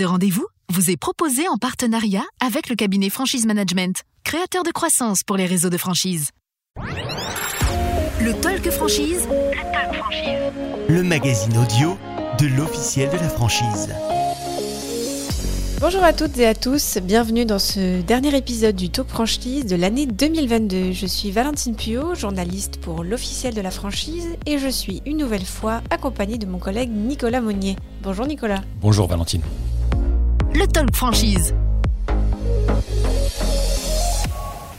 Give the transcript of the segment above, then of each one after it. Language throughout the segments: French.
Ce rendez-vous vous est proposé en partenariat avec le cabinet Franchise Management, créateur de croissance pour les réseaux de franchise. Le Talk Franchise. Le Talk Franchise. Le magazine audio de l'officiel de la franchise. Bonjour à toutes et à tous, bienvenue dans ce dernier épisode du Talk Franchise de l'année 2022. Je suis Valentine Puyot, journaliste pour l'officiel de la franchise et je suis une nouvelle fois accompagnée de mon collègue Nicolas Monnier. Bonjour Nicolas. Bonjour Valentine. Le Talk Franchise.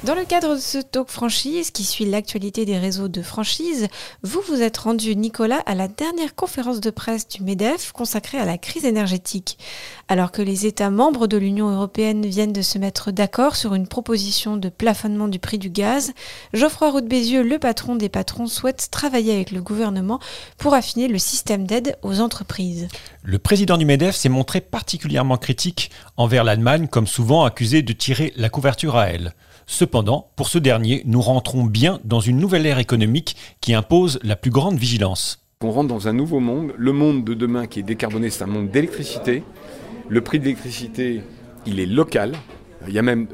Dans le cadre de ce talk franchise qui suit l'actualité des réseaux de franchise, vous vous êtes rendu, Nicolas, à la dernière conférence de presse du MEDEF consacrée à la crise énergétique. Alors que les États membres de l'Union européenne viennent de se mettre d'accord sur une proposition de plafonnement du prix du gaz, Geoffroy Roux Bézieux, le patron des patrons, souhaite travailler avec le gouvernement pour affiner le système d'aide aux entreprises. Le président du MEDEF s'est montré particulièrement critique envers l'Allemagne, comme souvent accusé de tirer la couverture à elle. Cependant, pour ce dernier, nous rentrons bien dans une nouvelle ère économique qui impose la plus grande vigilance. On rentre dans un nouveau monde. Le monde de demain qui est décarboné, c'est un monde d'électricité. Le prix de l'électricité, il est local.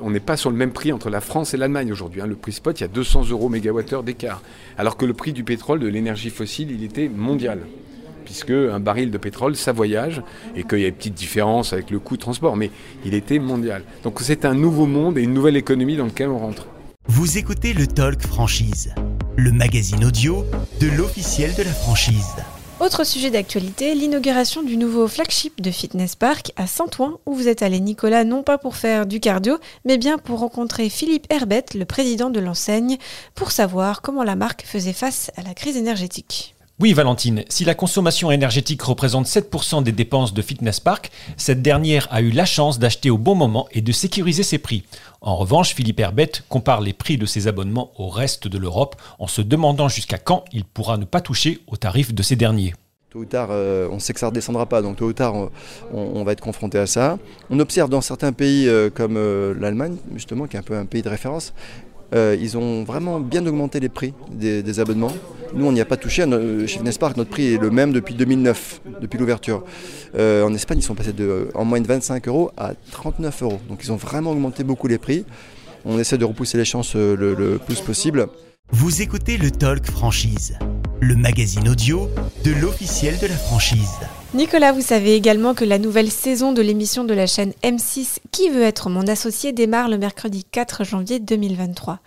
On n'est pas sur le même prix entre la France et l'Allemagne aujourd'hui. Hein. Le prix spot, il y a 200 euros mégawattheure d'écart. Alors que le prix du pétrole, de l'énergie fossile, il était mondial puisque un baril de pétrole, ça voyage, et qu'il y a une petite différence avec le coût de transport, mais il était mondial. Donc c'est un nouveau monde et une nouvelle économie dans lequel on rentre. Vous écoutez le Talk Franchise, le magazine audio de l'officiel de la franchise. Autre sujet d'actualité, l'inauguration du nouveau flagship de Fitness Park à Saint-Ouen, où vous êtes allé Nicolas, non pas pour faire du cardio, mais bien pour rencontrer Philippe Herbette, le président de l'enseigne, pour savoir comment la marque faisait face à la crise énergétique. Oui, Valentine, si la consommation énergétique représente 7% des dépenses de Fitness Park, cette dernière a eu la chance d'acheter au bon moment et de sécuriser ses prix. En revanche, Philippe Herbette compare les prix de ses abonnements au reste de l'Europe en se demandant jusqu'à quand il pourra ne pas toucher aux tarifs de ces derniers. Tôt ou tard, euh, on sait que ça ne redescendra pas, donc tôt ou tard, on, va être confronté à ça. On observe dans certains pays euh, comme euh, l'Allemagne, justement, qui est un peu un pays de référence, ils ont vraiment bien augmenté les prix des, abonnements. Nous, on n'y a pas touché. Chez Nespark, notre prix est le même depuis 2009, depuis l'ouverture. Euh, en Espagne, ils sont passés de, en moyenne 25 euros à 39 euros. Donc, ils ont vraiment augmenté beaucoup les prix. On essaie de repousser les chances euh, le plus possible. Vous écoutez le Talk Franchise, le magazine audio de l'officiel de la franchise. Nicolas, vous savez également que la nouvelle saison de l'émission de la chaîne M6 Qui veut être mon associé démarre le mercredi 4 janvier 2023.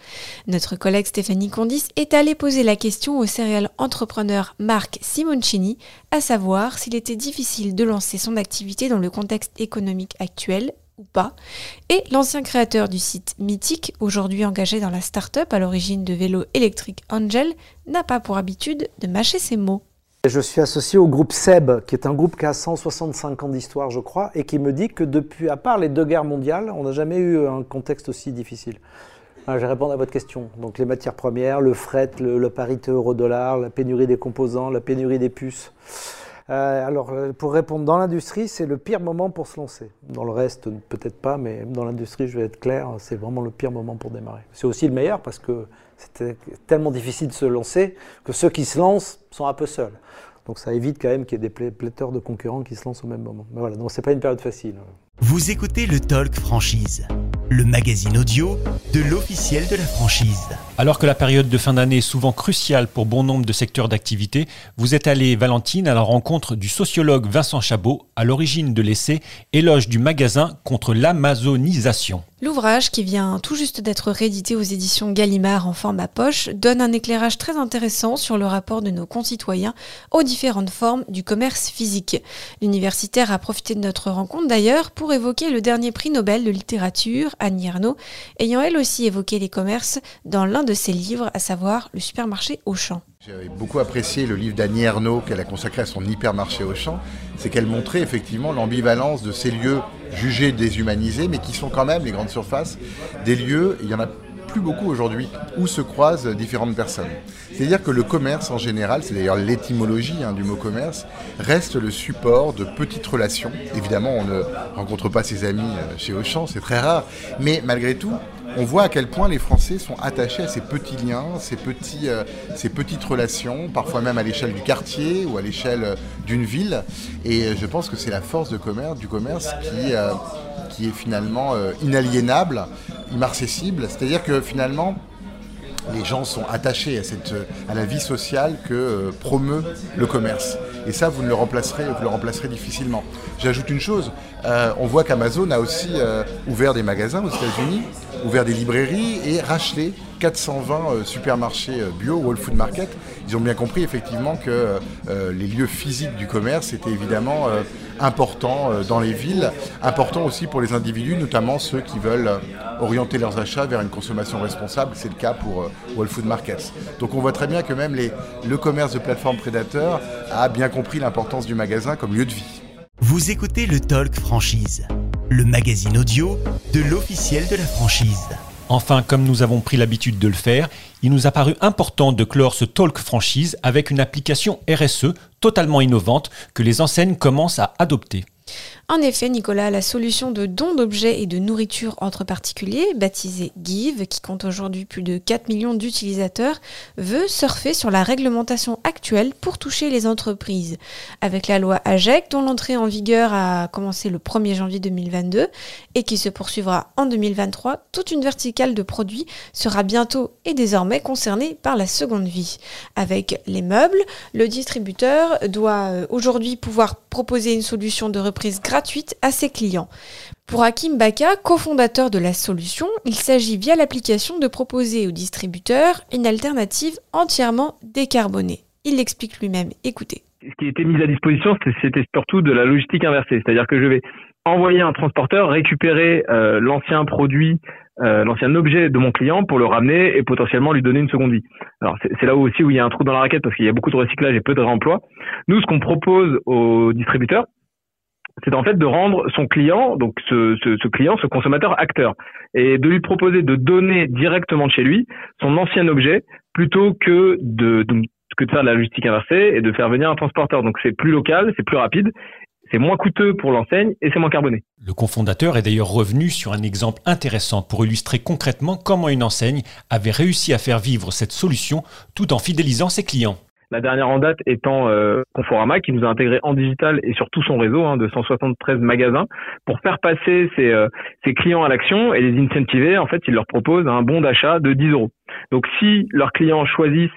Notre collègue Stéphanie Condis est allée poser la question au serial entrepreneur Marc Simoncini, à savoir s'il était difficile de lancer son activité dans le contexte économique actuel ou pas. Et l'ancien créateur du site Mythique, aujourd'hui engagé dans la start-up à l'origine de vélo électrique Angel, n'a pas pour habitude de mâcher ses mots. Je suis associé au groupe SEB, qui est un groupe qui a 165 ans d'histoire, je crois, et qui me dit que depuis, à part les deux guerres mondiales, on n'a jamais eu un contexte aussi difficile. je vais répondre à votre question. Donc les matières premières, le fret, le, parité euro-dollar, la pénurie des composants, la pénurie des puces. Euh, alors, euh, pour répondre, dans l'industrie, c'est le pire moment pour se lancer. Dans le reste, peut-être pas, mais dans l'industrie, je vais être clair, c'est vraiment le pire moment pour démarrer. C'est aussi le meilleur parce que c'est tellement difficile de se lancer que ceux qui se lancent sont un peu seuls. Donc ça évite quand même qu'il y ait des pléthores de concurrents qui se lancent au même moment. Mais voilà, donc c'est pas une période facile. Vous écoutez le Talk Franchise, le magazine audio de l'officiel de la franchise. Alors que la période de fin d'année est souvent cruciale pour bon nombre de secteurs d'activité, vous êtes allé, Valentine, à la rencontre du sociologue Vincent Chabot, à l'origine de l'essai Éloge du magasin contre l'amazonisation. L'ouvrage, qui vient tout juste d'être réédité aux éditions Gallimard en format poche, donne un éclairage très intéressant sur le rapport de nos concitoyens aux différentes formes du commerce physique. L'universitaire a profité de notre rencontre d'ailleurs pour évoquer le dernier prix Nobel de littérature, Annie Ernaux, ayant elle aussi évoqué les commerces dans l'un de ses livres, à savoir Le supermarché Auchan. J'avais beaucoup apprécié le livre d'Annie Ernaux qu'elle a consacré à son hypermarché Auchan. C'est qu'elle montrait effectivement l'ambivalence de ces lieux jugés déshumanisés, mais qui sont quand même, les grandes surfaces, des lieux, il y en a plus beaucoup aujourd'hui où se croisent différentes personnes. C'est-à-dire que le commerce en général, c'est d'ailleurs l'étymologie hein, du mot commerce, reste le support de petites relations. Évidemment, on ne rencontre pas ses amis euh, chez Auchan, c'est très rare, mais malgré tout, on voit à quel point les Français sont attachés à ces petits liens, ces, petits, euh, ces petites relations, parfois même à l'échelle du quartier ou à l'échelle euh, d'une ville. Et je pense que c'est la force de commerce, du commerce qui, qui est finalement inaliénable, immarcessible. C'est-à-dire que finalement, les gens sont attachés à, cette, la vie sociale que euh, promeut le commerce. Et ça, vous, ne le, remplacerez, vous le remplacerez difficilement. J'ajoute une chose, euh, on voit qu'Amazon a aussi euh, ouvert des magasins aux États-Unis, ouvert des librairies et racheté 420 supermarchés bio, Whole Food Market. Ils ont bien compris effectivement que les lieux physiques du commerce étaient évidemment important euh, dans les villes, important aussi pour les individus, notamment ceux qui veulent euh, orienter leurs achats vers une consommation responsable. C'est le cas pour euh, Whole Food Markets. Donc on voit très bien que même le commerce de plateformes prédateurs a bien compris l'importance du magasin comme lieu de vie. Vous écoutez le Talk Franchise, le magazine audio de l'officiel de la franchise. Enfin, comme nous avons pris l'habitude de le faire, il nous a paru important de clore ce talk franchise avec une application RSE totalement innovante que les enseignes commencent à adopter. En effet, Nicolas, la solution de don d'objets et de nourriture entre particuliers, baptisée Give, qui compte aujourd'hui plus de 4 millions d'utilisateurs, veut surfer sur la réglementation actuelle pour toucher les entreprises. Avec la loi AGEC, dont l'entrée en vigueur a commencé le 1er janvier 2022 et qui se poursuivra en 2023, toute une verticale de produits sera bientôt et désormais concernée par la seconde vie. Avec les meubles, le distributeur doit euh, aujourd'hui pouvoir proposer une solution de reprise gratuite gratuite à ses clients. Pour Hakim Baka, cofondateur de la solution, il s'agit via l'application de proposer aux distributeurs une alternative entièrement décarbonée. Il l'explique lui-même. Écoutez. Ce qui était mis à disposition, c'était surtout de la logistique inversée. C'est-à-dire que je vais envoyer un transporteur récupérer euh, l'ancien produit, euh, l'ancien objet de mon client pour le ramener et potentiellement lui donner une seconde vie. Alors c'est là aussi où il y a un trou dans la raquette parce qu'il y a beaucoup de recyclage et peu de réemploi. Nous, ce qu'on propose aux distributeurs, c'est en fait de rendre son client, donc ce, client, ce consommateur acteur, et de lui proposer de donner directement de chez lui son ancien objet plutôt que de, que de faire de la logistique inversée et de faire venir un transporteur. Donc c'est plus local, c'est plus rapide, c'est moins coûteux pour l'enseigne et c'est moins carboné. Le cofondateur est d'ailleurs revenu sur un exemple intéressant pour illustrer concrètement comment une enseigne avait réussi à faire vivre cette solution tout en fidélisant ses clients. La dernière en date étant euh, Conforama, qui nous a intégré en digital et sur tout son réseau hein, de 173 magasins pour faire passer ses, euh, ses clients à l'action et les incentiver. En fait, ils leur proposent un bon d'achat de 10 euros. Donc, si leurs clients choisissent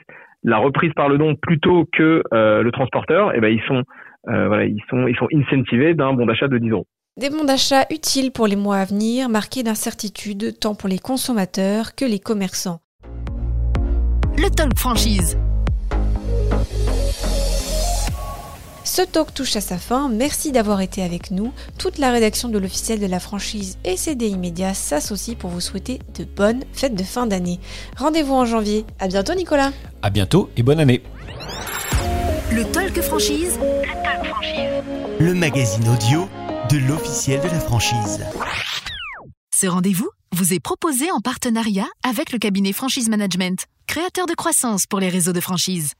la reprise par le don plutôt que euh, le transporteur, eh ben ils sont euh, voilà, ils sont ils sont incentivés d'un bon d'achat de 10 euros. Des bons d'achat utiles pour les mois à venir, marqués d'incertitude tant pour les consommateurs que les commerçants. Le Talk Franchise. Ce talk touche à sa fin. Merci d'avoir été avec nous. Toute la rédaction de l'officiel de la franchise et CDI Média s'associe pour vous souhaiter de bonnes fêtes de fin d'année. Rendez-vous en janvier. À bientôt, Nicolas. À bientôt et bonne année. Le Talk Franchise. Le Talk Franchise. Le magazine audio de l'officiel de la franchise. Ce rendez-vous vous est proposé en partenariat avec le cabinet Franchise Management, créateur de croissance pour les réseaux de franchise.